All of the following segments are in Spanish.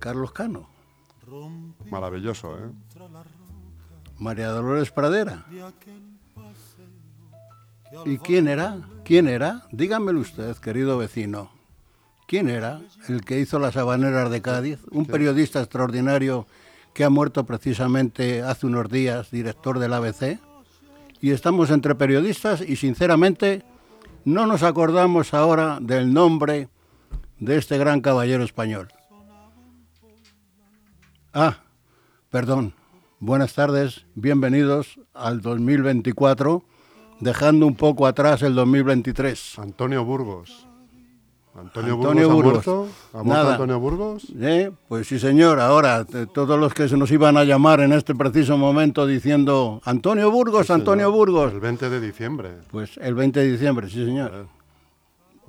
Carlos Cano. Maravilloso, ¿eh? María Dolores Pradera. ¿Y quién era? ¿Quién era? Dígamelo usted, querido vecino. ¿Quién era el que hizo las habaneras de Cádiz? Un periodista extraordinario que ha muerto precisamente hace unos días, director del ABC. Y estamos entre periodistas y sinceramente no nos acordamos ahora del nombre de este gran caballero español. Ah, perdón. Buenas tardes, bienvenidos al 2024, dejando un poco atrás el 2023. Antonio Burgos. Antonio, Antonio Burgos. ¿ha muerto? ¿Ha muerto Nada. Antonio Burgos? ¿Eh? Pues sí, señor. Ahora, t- todos los que se nos iban a llamar en este preciso momento diciendo Antonio Burgos, Antonio. Burgos. El 20 de diciembre. Pues el 20 de diciembre, sí, señor.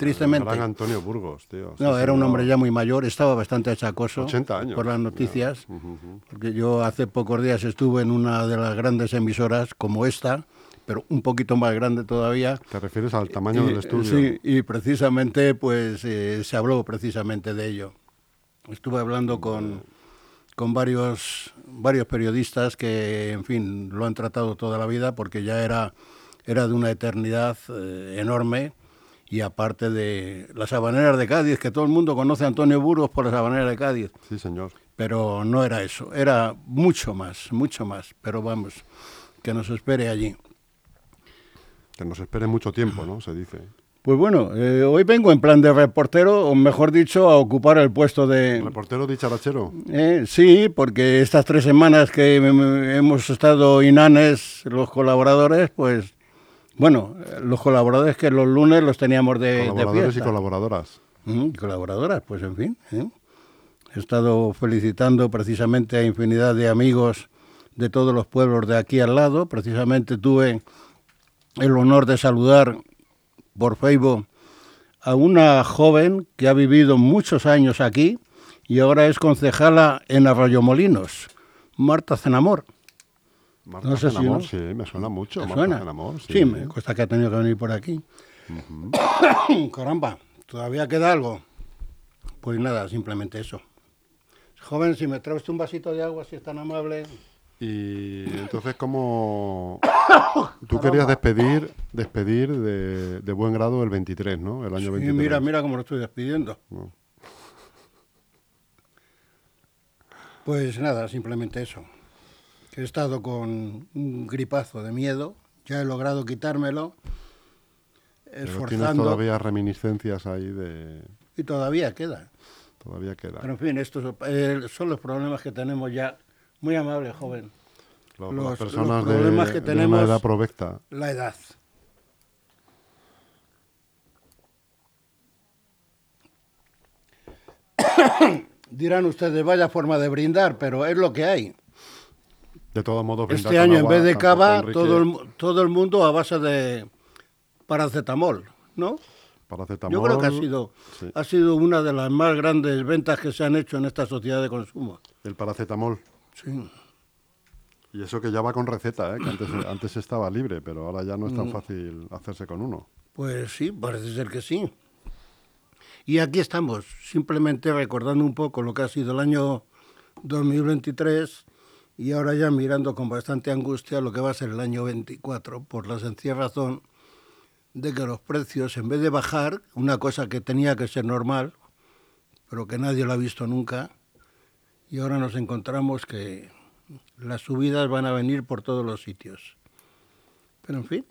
Tristemente. Gran Antonio Burgos, tío. No, era un hombre ya muy mayor, estaba bastante achacoso 80 años. por las noticias. Ujú, ujú. Porque yo hace pocos días estuve en una de las grandes emisoras como esta, pero un poquito más grande todavía. Te refieres al tamaño Y, del estudio. Sí, y precisamente pues eh, se habló precisamente de ello. Estuve hablando con, con varios, varios periodistas que, en fin, lo han tratado toda la vida porque ya era, era de una eternidad eh, enorme. Y aparte de las habaneras de Cádiz, que todo el mundo conoce a Antonio Burgos por las habaneras de Cádiz, Sí, señor. pero no era eso, era mucho más, mucho más. Pero vamos, que nos espere allí. Que nos espere mucho tiempo, ¿no? Se dice. Pues bueno, eh, hoy vengo en plan de reportero, o mejor dicho, a ocupar el puesto de... Reportero dicharachero. Eh, sí, porque estas tres semanas que hemos estado inanes, los colaboradores, pues, bueno, los colaboradores que los lunes los teníamos de, de Colaboradores y colaboradoras. Mm, y colaboradoras, pues en fin. ¿eh? He estado felicitando precisamente a infinidad de amigos de todos los pueblos de aquí al lado. Precisamente tuve el honor de saludar por Facebook a una joven que ha vivido muchos años aquí y ahora es concejala en Arroyomolinos, Marta Cenamor. Marta No sé si no. sí, me suena mucho. ¿Te Marta suena? Zenamor, sí. me cuesta que ha tenido que venir por aquí. Caramba, ¿todavía queda algo? Pues nada, simplemente eso. Joven, si me traes un vasito de agua, si es tan amable. Y entonces, ¿cómo tú querías despedir despedir de, de buen grado el 23, ¿no? El año Y 23. mira, mira cómo lo estoy despidiendo. No. Pues nada, simplemente eso. He estado con un gripazo de miedo, ya he logrado quitármelo, Pero tienes esforzando, todavía reminiscencias ahí de... y todavía queda. Todavía queda. Pero en fin, estos eh, son los problemas que tenemos ya. Muy amable, joven. Lo- los- las personas los de, problemas que de tenemos- una edad provecta. La edad. Dirán ustedes, vaya forma de brindar, pero es lo que hay. De todos modos, Este año, en vez de cava, todo el, todo el mundo a base de paracetamol, ¿no? paracetamol, Yo creo que ha sido, sí. ha sido una de las más grandes ventas que se han hecho en esta sociedad de consumo. El paracetamol. Sí. Y eso que ya va con receta, ¿eh? que antes, antes estaba libre, pero ahora ya no es tan Mm. fácil hacerse con uno. Pues sí, parece ser que sí. Y aquí estamos, simplemente recordando un poco lo que ha sido el año 2023 y ahora ya mirando con bastante angustia lo que va a ser el año 24, por la sencilla razón de que los precios, en vez de bajar, una cosa que tenía que ser normal, pero que nadie lo ha visto nunca, y ahora nos encontramos que las subidas van a venir por todos los sitios. Pero en fin,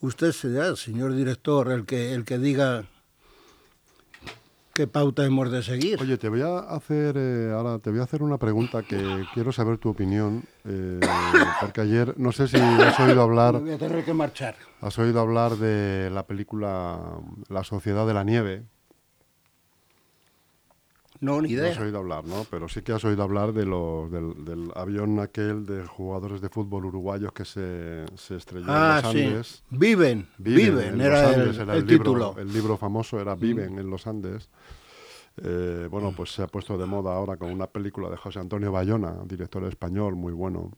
usted será, señor director, el que, el que diga qué pauta hemos de seguir. Oye, te voy a hacer eh, ahora te voy a hacer una pregunta que quiero saber tu opinión, eh, porque ayer no sé si has oído Me hablar voy a tener que marchar. has oído hablar de la película La Sociedad de la Nieve. No, ni No has idea. oído hablar, ¿no? Pero sí que has oído hablar de los, del, del avión aquel de jugadores de fútbol uruguayos que se, se estrelló Ah, en los sí. Andes. Viven, viven, en era los el, Andes, era el el, libro, título. Mm. El libro famoso era Viven en los Andes. Eh, bueno, pues se ha puesto de moda ahora con una película de José Antonio Bayona, director español muy bueno.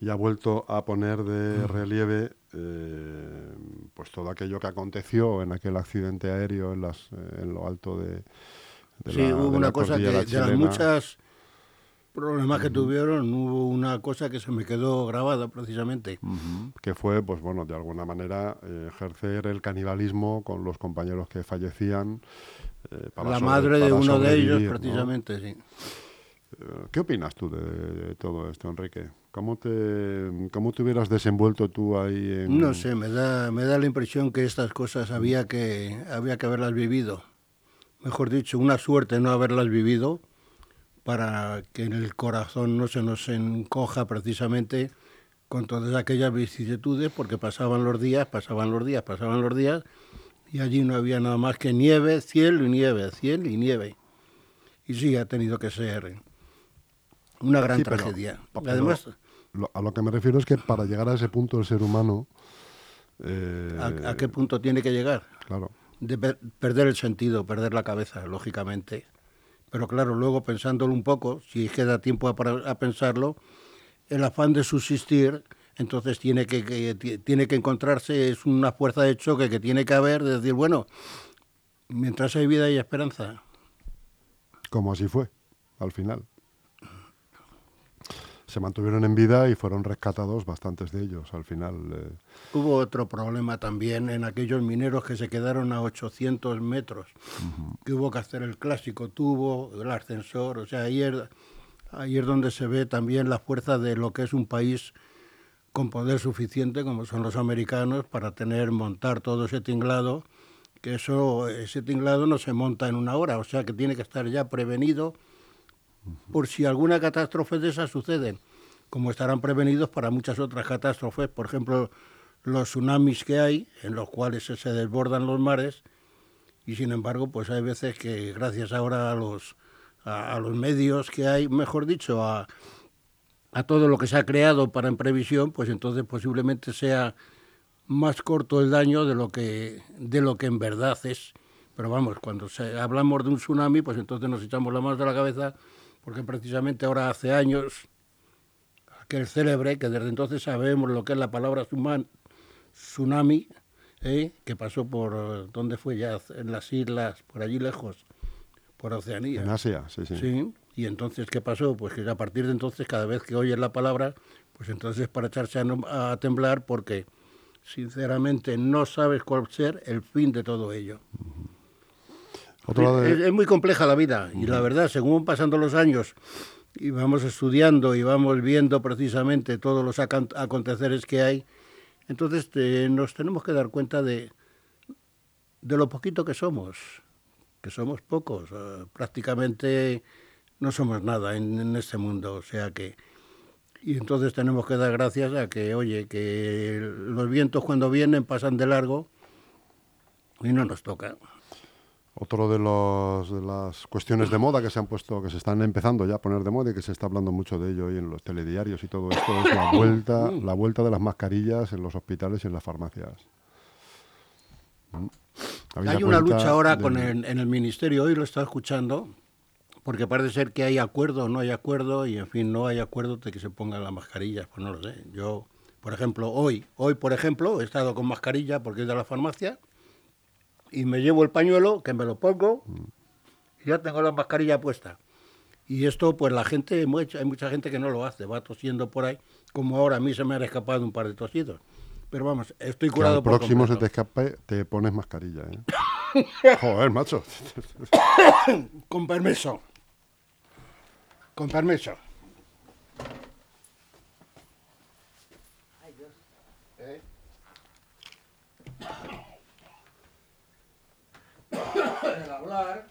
Y ha vuelto a poner Mm. de relieve eh, pues todo aquello que aconteció en aquel accidente aéreo en, las, eh, en lo alto de, de sí, la- hubo de una la cosa que de las muchas problemas que tuvieron, hubo una cosa que se me quedó grabada precisamente. Que fue, pues bueno, de alguna manera eh, ejercer el canibalismo con los compañeros que fallecían. Eh, para La sobre- madre de uno de ellos, precisamente, sí. Eh, ¿Qué opinas tú de, de todo esto, Enrique? ¿Cómo te, ¿Cómo te hubieras desenvuelto tú ahí en...? No sé, me da, me da la impresión que estas cosas había que, había que haberlas vivido. Mejor dicho, una suerte no haberlas vivido para que en el corazón no se nos encoja precisamente con todas aquellas vicisitudes, porque pasaban los días, pasaban los días, pasaban los días, y allí no había nada más que nieve, cielo y nieve, cielo y nieve. Y sí, ha tenido que ser una gran Sí, tragedia. pero Además, lo- a lo que me refiero es que para llegar a ese punto el ser humano... eh, ¿a, a qué punto tiene que llegar? Claro. de per- perder el sentido, perder la cabeza, lógicamente. Pero claro, luego pensándolo un poco, si queda tiempo a, para- a pensarlo, el afán de subsistir, entonces tiene que, que- ti- tiene que encontrarse, es una fuerza de choque que tiene que haber, de decir, bueno, mientras hay vida hay esperanza. Como así fue, al final. Se mantuvieron en vida y fueron rescatados bastantes de ellos al final. eh, Hubo otro problema también en aquellos mineros que se quedaron a 800 metros, que hubo que hacer el clásico tubo, el ascensor, o sea, ahí es, ahí es donde se ve también la fuerza de lo que es un país con poder suficiente, como son los americanos, para tener, montar todo ese tinglado, que eso, ese tinglado no se monta en una hora, o sea que tiene que estar ya prevenido. Por si alguna catástrofe de esas sucede, como estarán prevenidos para muchas otras catástrofes, por ejemplo, los tsunamis que hay, en los cuales se desbordan los mares, y sin embargo, pues hay veces que gracias ahora a los, a, a los medios que hay, mejor dicho, a, a todo lo que se ha creado para en previsión, pues entonces posiblemente sea más corto el daño de lo que, de lo que en verdad es. Pero vamos, cuando se, hablamos de un tsunami, pues entonces nos echamos la mano de la cabeza, porque precisamente ahora hace años, aquel célebre, que desde entonces sabemos lo que es la palabra tsunami, ¿eh? que pasó por, ¿dónde fue ya? En las islas, por allí lejos, por Oceanía. en Asia, sí, sí. Sí, y entonces, ¿qué pasó? Pues que a partir de entonces, cada vez que oyes la palabra, pues entonces para echarse a, no- a temblar porque, sinceramente, no sabes cuál ser el fin de todo ello. De- Es, es muy compleja la vida y la verdad, según pasando los años y vamos estudiando y vamos viendo precisamente todos los aconteceres que hay, entonces te- nos tenemos que dar cuenta de, de lo poquito que somos, que somos pocos, eh, prácticamente no somos nada en, en este mundo, o sea que... Y entonces tenemos que dar gracias a que, oye, que los vientos cuando vienen pasan de largo y no nos toca. Otro de, los, de las cuestiones de moda que se han puesto, que se están empezando ya a poner de moda y que se está hablando mucho de ello hoy en los telediarios y todo esto, es la vuelta, la vuelta de las mascarillas en los hospitales y en las farmacias. ¿Mm? Hay una lucha ahora con el- en el ministerio, hoy lo estaba escuchando, porque parece ser que hay acuerdo o no hay acuerdo, y en fin, no hay acuerdo de que se pongan las mascarillas, pues no lo sé. Yo, por ejemplo, hoy, hoy por ejemplo, he estado con mascarilla porque he ido a la farmacia, y me llevo el pañuelo, que me lo pongo, y ya tengo la mascarilla puesta. Y esto, pues la gente, hay mucha gente que no lo hace, va tosiendo por ahí, como ahora a mí se me han escapado un par de tosidos. Pero vamos, estoy Que curado al por próximo se completo. te escape, te pones mascarilla, ¿eh? Joder, macho. Con permiso. Con permiso.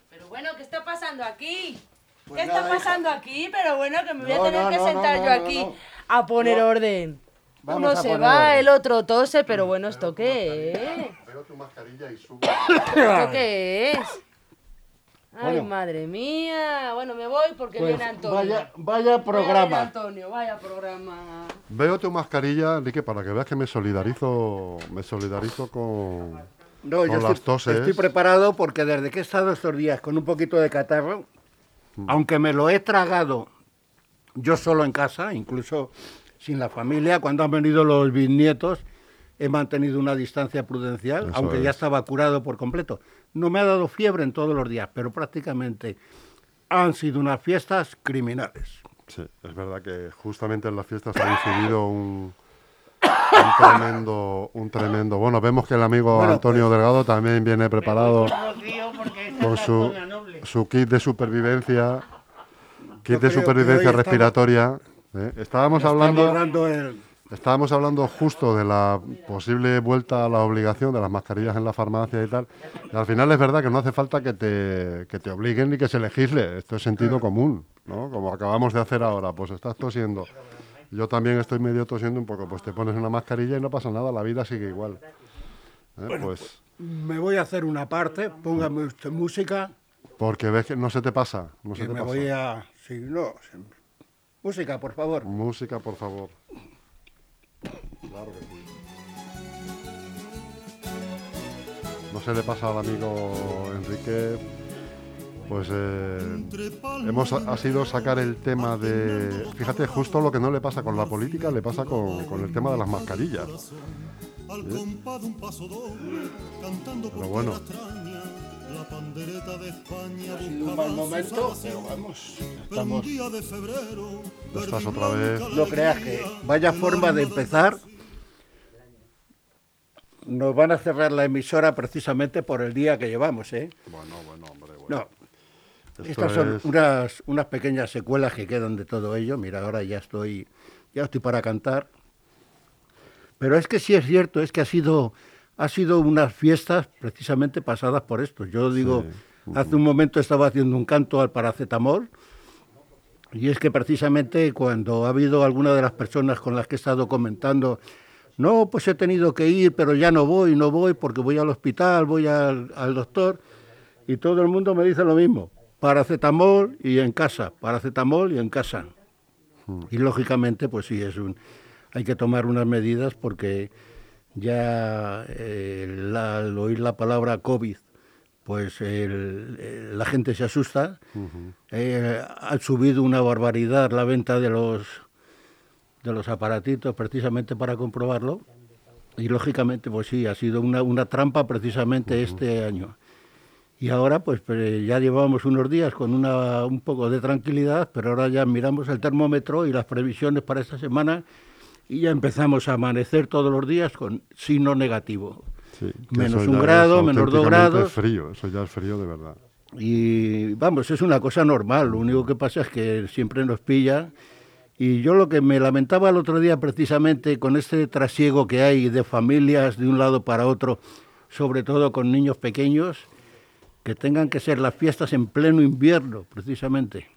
Pero bueno, ¿qué está pasando aquí? Pues ¿Qué nada, está hija. pasando aquí? Pero bueno, que me voy No, a tener no, que no, sentar no, yo aquí no. a poner No. orden. Vamos Uno se va, orden. el otro tose, pero bueno, ¿esto qué es? Veo tu mascarilla y subo. ¿Esto qué es? Ay, Bueno. madre mía. Bueno, me voy porque Pues viene Antonio. vaya, vaya Vaya, viene programa. Antonio, vaya programa. Veo tu mascarilla, Enrique, para que veas que me solidarizo, me solidarizo con, No, con yo las estoy, toses. estoy preparado porque desde que he estado estos días con un poquito de catarro, Mm. aunque me lo he tragado yo solo en casa, incluso sin la familia, cuando han venido los bisnietos, he mantenido una distancia prudencial, Eso aunque ya es. estaba curado por completo. no me ha dado fiebre en todos los días, pero prácticamente han sido unas fiestas criminales. Sí, es verdad que justamente en las fiestas ha incidido un, un tremendo, un tremendo. Bueno, vemos que el amigo Bueno, Antonio pues- Delgado también viene preparado con su, su kit de supervivencia, kit de supervivencia estamos- respiratoria. ¿eh? Estábamos hablando, el... estábamos hablando justo de la posible vuelta a la obligación de las mascarillas en la farmacia y tal. Y al final es verdad que no hace falta que te, que te obliguen ni que se legisle. Esto es sentido común, ¿no? Como acabamos de hacer ahora. Pues estás tosiendo. Yo también estoy medio tosiendo un poco. Pues te pones una mascarilla y no pasa nada. La vida sigue igual. ¿eh? Pues Me voy a hacer una parte, póngame usted música, porque ves que no se te pasa. No se te me pasa. voy a... Sí, no. Música, por favor. Música, por favor. Claro que sí. No se le pasa al amigo Enrique. Pues eh, hemos ha sido sacar el tema de. Fíjate, justo lo que no le pasa con la política le pasa con, con el tema de las mascarillas. ¿Eh? Pero bueno, Ha sido un mal momento, pero vamos, estamos... ya estás otra vez. No creas que vaya forma de empezar. Nos van a cerrar la emisora precisamente por el día que llevamos, ¿eh? Bueno, bueno, hombre, bueno. No, Esto estas son es- unas, unas pequeñas secuelas que quedan de todo ello. Mira, ahora ya estoy, ya estoy para cantar. Pero es que sí es cierto, es que ha sido, ha sido unas fiestas precisamente pasadas por esto. Yo digo, hace un momento estaba haciendo un canto al paracetamol. Y es que precisamente cuando ha habido alguna de las personas con las que he estado comentando, no, pues he tenido que ir, pero ya no voy, no voy porque voy al hospital, voy al, al doctor, y todo el mundo me dice lo mismo, paracetamol y en casa, paracetamol y en casa. Y lógicamente, pues sí, es un, hay que tomar unas medidas porque ya eh, la- al oír la palabra COVID, pues el- el- la gente se asusta. Eh, ha subido una barbaridad la venta de los de los aparatitos precisamente para comprobarlo. Y lógicamente, pues sí, ha sido una, una trampa precisamente este año. Y ahora, pues pues, ya llevamos unos días con una, un poco de tranquilidad, pero ahora ya miramos el termómetro y las previsiones para esta semana y ya empezamos a amanecer todos los días con signo negativo. Sí, menos un grado, menos dos grados. frío, eso ya es frío de verdad. Y vamos, es una cosa normal, lo único que pasa es que siempre nos pilla. Y yo lo que me lamentaba el otro día precisamente con este trasiego que hay de familias de un lado para otro, sobre todo con niños pequeños, que tengan que ser las fiestas en pleno invierno, precisamente.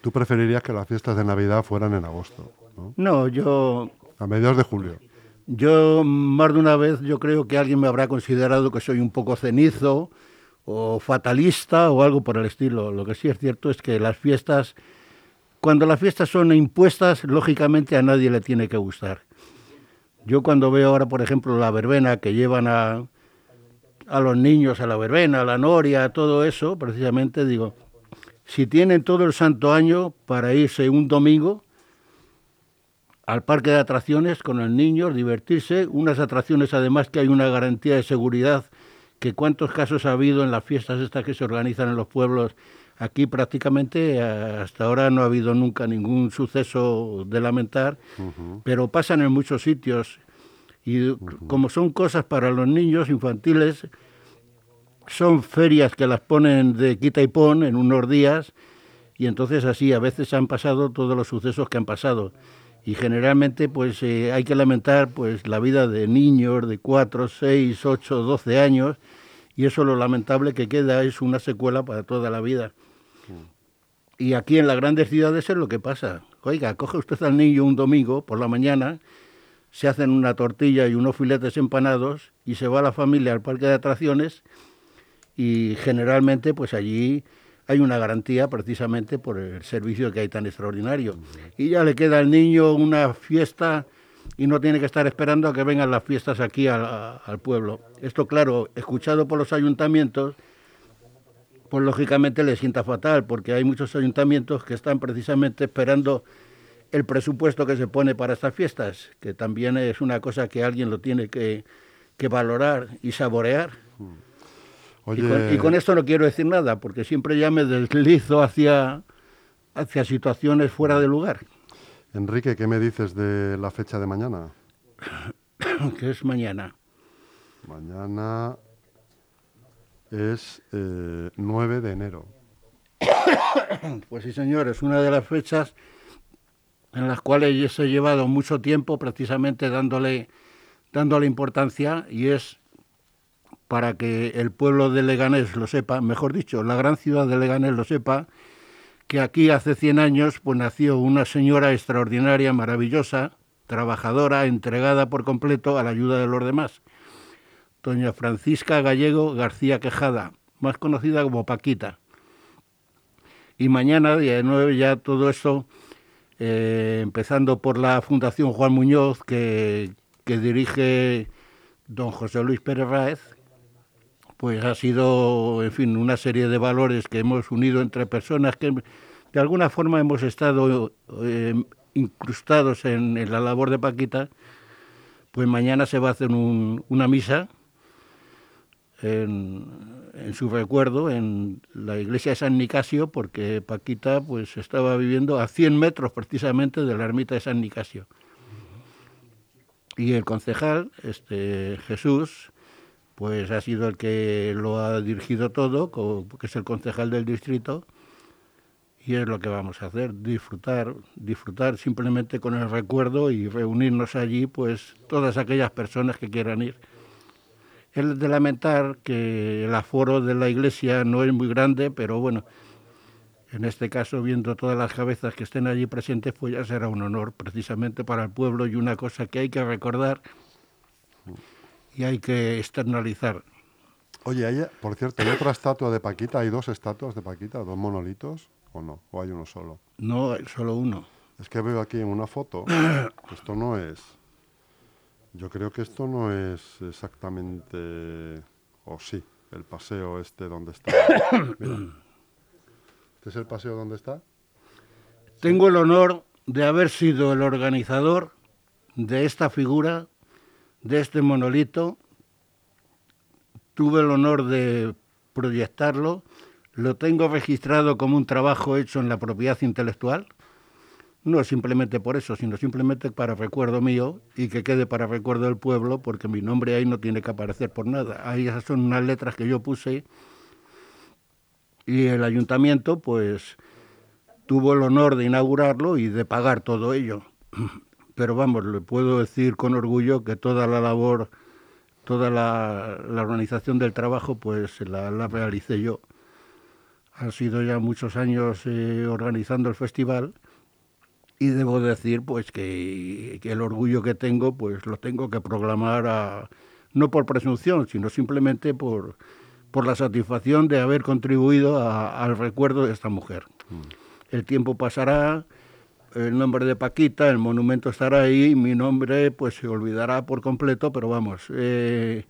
Tú preferirías que las fiestas de Navidad fueran en agosto, ¿no? No, yo, A mediados de julio. yo más de una vez yo creo que alguien me habrá considerado que soy un poco cenizo o fatalista o algo por el estilo. Lo que sí es cierto es que las fiestas, cuando las fiestas son impuestas, lógicamente a nadie le tiene que gustar. Yo cuando veo ahora, por ejemplo, la verbena que llevan a, a los niños a la verbena, a la noria, todo eso, precisamente digo, si tienen todo el santo año para irse un domingo al parque de atracciones con los niños, divertirse, unas atracciones además que hay una garantía de seguridad, que cuántos casos ha habido en las fiestas estas que se organizan en los pueblos. Aquí prácticamente eh, hasta ahora no ha habido nunca ningún suceso de lamentar, pero pasan en muchos sitios. Y como son cosas para los niños infantiles, son ferias que las ponen de quita y pon en unos días y entonces así a veces han pasado todos los sucesos que han pasado y generalmente pues eh, hay que lamentar pues la vida de niños de 4, 6, 8, 12 años y eso lo lamentable que queda es una secuela para toda la vida. Y aquí en las grandes ciudades es lo que pasa. Oiga, coge usted al niño un domingo por la mañana, se hacen una tortilla y unos filetes empanados y se va la familia al parque de atracciones y generalmente pues allí hay una garantía precisamente por el servicio que hay tan extraordinario. Y ya le queda al niño una fiesta y no tiene que estar esperando a que vengan las fiestas aquí al, al pueblo. Esto, claro, escuchado por los ayuntamientos, pues lógicamente le sienta fatal, porque hay muchos ayuntamientos que están precisamente esperando el presupuesto que se pone para estas fiestas, que también es una cosa que alguien lo tiene que, que valorar y saborear. Y, con, y con esto no quiero decir nada, porque siempre ya me deslizo hacia, hacia situaciones fuera de lugar. Enrique, ¿qué me dices de la fecha de mañana? que es mañana. Mañana es eh, 9 de enero. Pues sí, señor, es una de las fechas en las cuales he llevado mucho tiempo precisamente dándole, dándole importancia y es para que el pueblo de Leganés lo sepa, mejor dicho, la gran ciudad de Leganés lo sepa, que aquí hace 100 años pues nació una señora extraordinaria, maravillosa, trabajadora, entregada por completo a la ayuda de los demás. Doña Francisca Gallego García Quejada, más conocida como Paquita. Y mañana, día 9, ya todo esto, eh, empezando por la Fundación Juan Muñoz, que, que dirige don José Luis Pérez Ráez, pues ha sido, en fin, una serie de valores que hemos unido entre personas que de alguna forma hemos estado eh, incrustados en, la labor de Paquita, pues mañana se va a hacer un, una misa en, en, su recuerdo en la iglesia de San Nicasio, porque Paquita pues estaba viviendo a 100 metros precisamente de la ermita de San Nicasio. Y el concejal, este Jesús, pues ha sido el que lo ha dirigido todo, que es el concejal del distrito, y es lo que vamos a hacer, disfrutar, disfrutar simplemente con el recuerdo y reunirnos allí, pues todas aquellas personas que quieran ir. Es de lamentar que el aforo de la iglesia no es muy grande, pero bueno, en este caso, viendo todas las cabezas que estén allí presentes, pues ya será un honor precisamente para el pueblo y una cosa que hay que recordar y hay que externalizar. Oye, hay, por cierto, ¿hay otra estatua de Paquita? ¿Hay dos estatuas de Paquita, dos monolitos o no? ¿O hay uno solo? No, hay solo uno. Es que veo aquí en una foto, esto no es, yo creo que esto no es exactamente, o sí, el paseo este donde está. Mira. ¿Este es el paseo donde está? Tengo el honor de haber sido el organizador de esta figura de este monolito. Tuve el honor de proyectarlo. Lo tengo registrado como un trabajo hecho en la propiedad intelectual. No simplemente por eso, sino simplemente para recuerdo mío y que quede para recuerdo del pueblo, porque mi nombre ahí no tiene que aparecer por nada. Ahí esas son unas letras que yo puse y el ayuntamiento, pues, tuvo el honor de inaugurarlo y de pagar todo ello pero vamos, le puedo decir con orgullo que toda la labor, toda la, la organización del trabajo, pues la, la, realicé yo. Han sido ya muchos años eh, organizando el festival y debo decir pues que, que, el orgullo que tengo pues lo tengo que proclamar a, no por presunción, sino simplemente por, por la satisfacción de haber contribuido a, al recuerdo de esta mujer. Mm. El tiempo pasará, el nombre de Paquita, el monumento estará ahí, mi nombre pues se olvidará por completo, pero vamos, eh,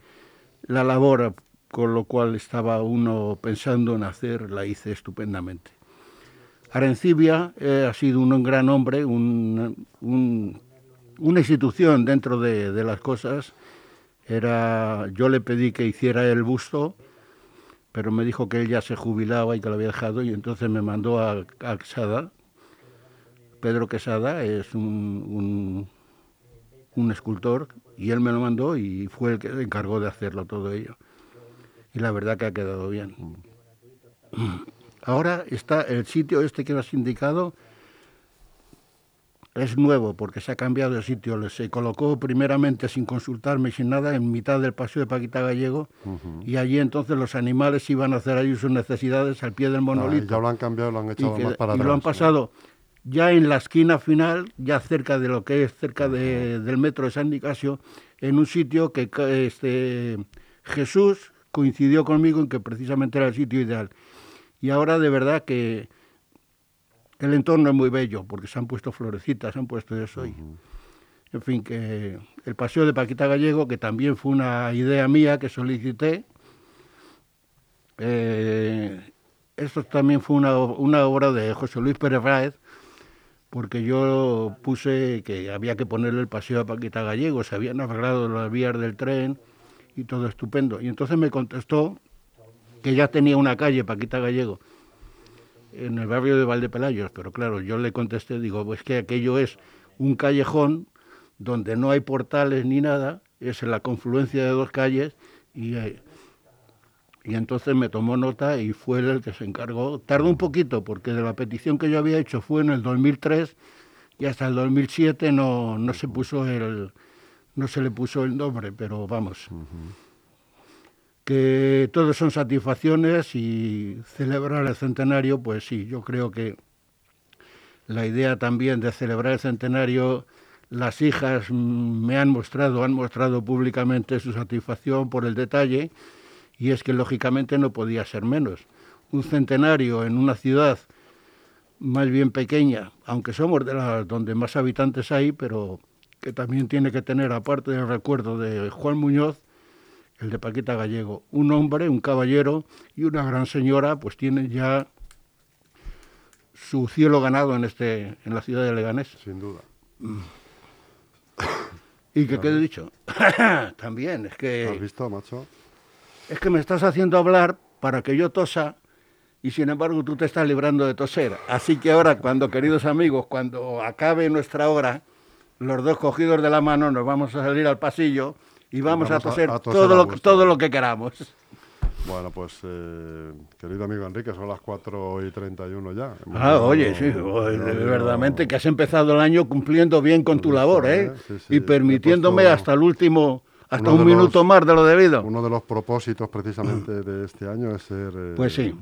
la labor con lo cual estaba uno pensando en hacer la hice estupendamente. Arencibia eh, ha sido un, gran hombre, un, un, una institución dentro de, de, las cosas. Era, yo le pedí que hiciera el busto, pero me dijo que él ya se jubilaba y que lo había dejado, y entonces me mandó a, a Pedro Quesada es un, un, un, escultor y él me lo mandó y fue el que se encargó de hacerlo todo ello. Y la verdad que ha quedado bien. Ahora está el sitio este que has indicado, es nuevo porque se ha cambiado de sitio. Se colocó primeramente sin consultarme, sin nada, en mitad del paseo de Paquita Gallego uh -huh. y allí entonces los animales iban a hacer ahí sus necesidades al pie del monolito. Ah, ya lo han cambiado, lo han echado y que, más para y atrás. lo han pasado ¿no? Ya en la esquina final, ya cerca de lo que es cerca de, del metro de San Nicasio, en un sitio que este, Jesús coincidió conmigo en que precisamente era el sitio ideal. Y ahora de verdad que el entorno es muy bello, porque se han puesto florecitas, se han puesto eso. Y. En fin, que el paseo de Paquita Gallego, que también fue una idea mía que solicité, eh, esto también fue una, una, obra de José Luis Pérez Ráez, porque yo puse que había que ponerle el paseo a Paquita Gallego, se habían arreglado las vías del tren y todo estupendo. Y entonces me contestó que ya tenía una calle, Paquita Gallego, en el barrio de Valdepelayos, pero claro, yo le contesté, digo, pues que aquello es un callejón donde no hay portales ni nada, es en la confluencia de dos calles y, eh, y entonces me tomó nota y fue él el que se encargó. Tardó un poquito porque de la petición que yo había hecho fue en el 2003 y hasta el 2007 no, no se puso el no se le puso el nombre, pero vamos. Que todos son satisfacciones y celebrar el centenario, pues sí, yo creo que la idea también de celebrar el centenario las hijas mm, me han mostrado, han mostrado públicamente su satisfacción por el detalle y es que lógicamente no podía ser menos. Un centenario en una ciudad más bien pequeña, aunque somos de las donde más habitantes hay, pero que también tiene que tener, aparte del recuerdo de Juan Muñoz, el de Paquita Gallego. Un hombre, un caballero y una gran señora, pues tienen ya su cielo ganado en, este, en la ciudad de Leganés. Sin duda. ¿Y que qué he dicho? También, es que... ¿Has visto, macho? Es que me estás haciendo hablar para que yo tosa y sin embargo tú te estás librando de toser. Así que ahora, cuando, queridos amigos, cuando acabe nuestra hora, los dos cogidos de la mano nos vamos a salir al pasillo y vamos, vamos a, toser a toser todo, lo, todo lo que queramos. Bueno, pues, eh, querido amigo Enrique, son las 4 y 31 ya. Hemos Ah, oye, sí, llegado- verdaderamente que has empezado el año cumpliendo bien con tu labor, ¿eh? Sí, sí, y permitiéndome puesto hasta el último, hasta uno un minuto los- más de lo debido. Uno de los propósitos precisamente de este año es ser... eh, Pues sí.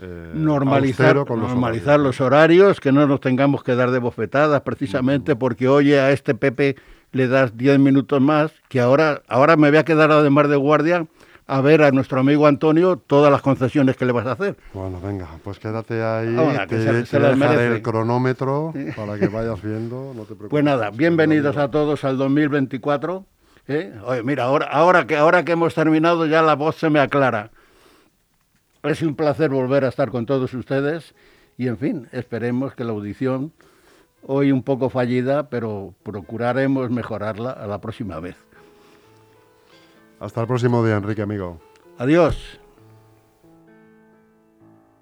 eh, normalizar, con los normalizar horarios. los horarios, que no nos tengamos que dar de bofetadas precisamente porque oye a este Pepe le das 10 minutos más, que ahora, ahora me voy a quedar además de guardia a ver a nuestro amigo Antonio todas las concesiones que le vas a hacer. Bueno, venga, pues quédate ahí, Ahora, que te, se- te se dejaré el cronómetro para que vayas viendo, no te preocupes. Pues nada, bienvenidos a todos al 2024. ¿Eh? Oye, mira, ahora, ahora, que, ahora que hemos terminado ya la voz se me aclara. Es un placer volver a estar con todos ustedes y, en fin, esperemos que la audición, hoy un poco fallida, pero procuraremos mejorarla a la próxima vez. Hasta el próximo día, Enrique, amigo. Adiós.